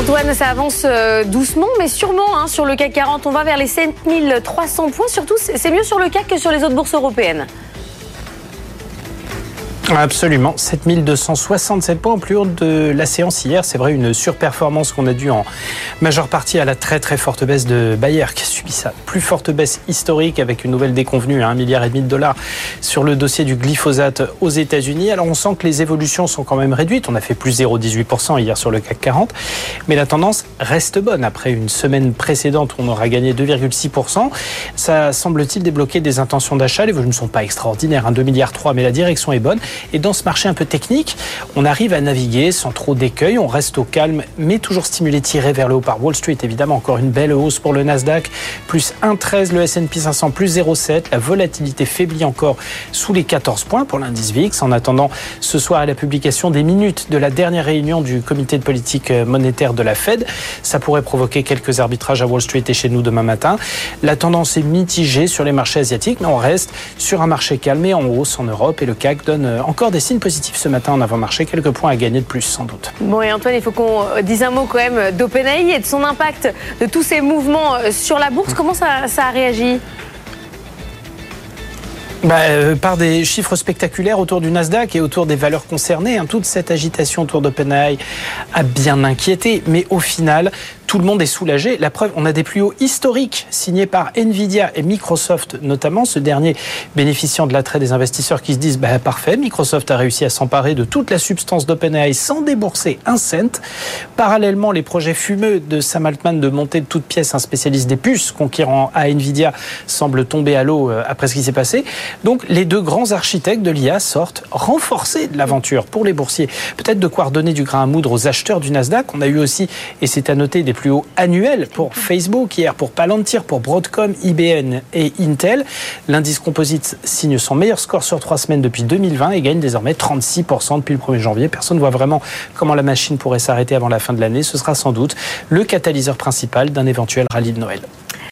Antoine, ça avance euh, doucement, mais sûrement hein, sur le CAC 40. On va vers les 7300 points. Surtout, c'est mieux sur le CAC que sur les autres bourses européennes. Absolument, 7267 points en plus haut de la séance hier. C'est vrai, une surperformance qu'on a dû en majeure partie à la très très forte baisse de Bayer qui a subi sa plus forte baisse historique avec une nouvelle déconvenue à 1 milliard et demi de dollars sur le dossier du glyphosate aux États-Unis. Alors on sent que les évolutions sont quand même réduites. On a fait plus 0,18% hier sur le CAC 40, mais la tendance reste bonne après une semaine précédente où on aura gagné 2,6%. Ça semble-t-il débloquer des intentions d'achat. Les volumes ne sont pas extraordinaires, 2 hein, milliards 3, mais la direction est bonne. Et dans ce marché un peu technique, on arrive à naviguer sans trop d'écueil, on reste au calme, mais toujours stimulé, tiré vers le haut par Wall Street. Évidemment, encore une belle hausse pour le Nasdaq, plus 1,13, le S&P 500 plus 0,7. La volatilité faiblit encore sous les 14 points pour l'indice VIX. En attendant ce soir à la publication des minutes de la dernière réunion du comité de politique monétaire de la Fed, ça pourrait provoquer quelques arbitrages à Wall Street et chez nous demain matin. La tendance est mitigée sur les marchés asiatiques, mais on reste sur un marché calmé en hausse en Europe et le CAC donne encore des signes positifs ce matin en avant-marché, quelques points à gagner de plus sans doute. Bon et Antoine, il faut qu'on euh, dise un mot quand même d'OpenAI et de son impact de tous ces mouvements euh, sur la bourse. Comment ça, ça a réagi? Bah, euh, par des chiffres spectaculaires autour du Nasdaq et autour des valeurs concernées. Hein. Toute cette agitation autour d'OpenAI a bien inquiété, mais au final, tout le monde est soulagé. La preuve, on a des plus hauts historiques signés par Nvidia et Microsoft notamment, ce dernier bénéficiant de l'attrait des investisseurs qui se disent bah, parfait, Microsoft a réussi à s'emparer de toute la substance d'OpenAI sans débourser un cent. Parallèlement, les projets fumeux de Sam Altman de monter de toutes pièces un spécialiste des puces conquérant à Nvidia semblent tomber à l'eau euh, après ce qui s'est passé. Donc les deux grands architectes de l'IA sortent renforcés de l'aventure pour les boursiers. Peut-être de quoi redonner du grain à moudre aux acheteurs du Nasdaq. On a eu aussi, et c'est à noter, des plus haut annuel pour Facebook hier, pour Palantir, pour Broadcom, IBM et Intel. L'indice composite signe son meilleur score sur trois semaines depuis 2020 et gagne désormais 36% depuis le 1er janvier. Personne ne voit vraiment comment la machine pourrait s'arrêter avant la fin de l'année. Ce sera sans doute le catalyseur principal d'un éventuel rallye de Noël.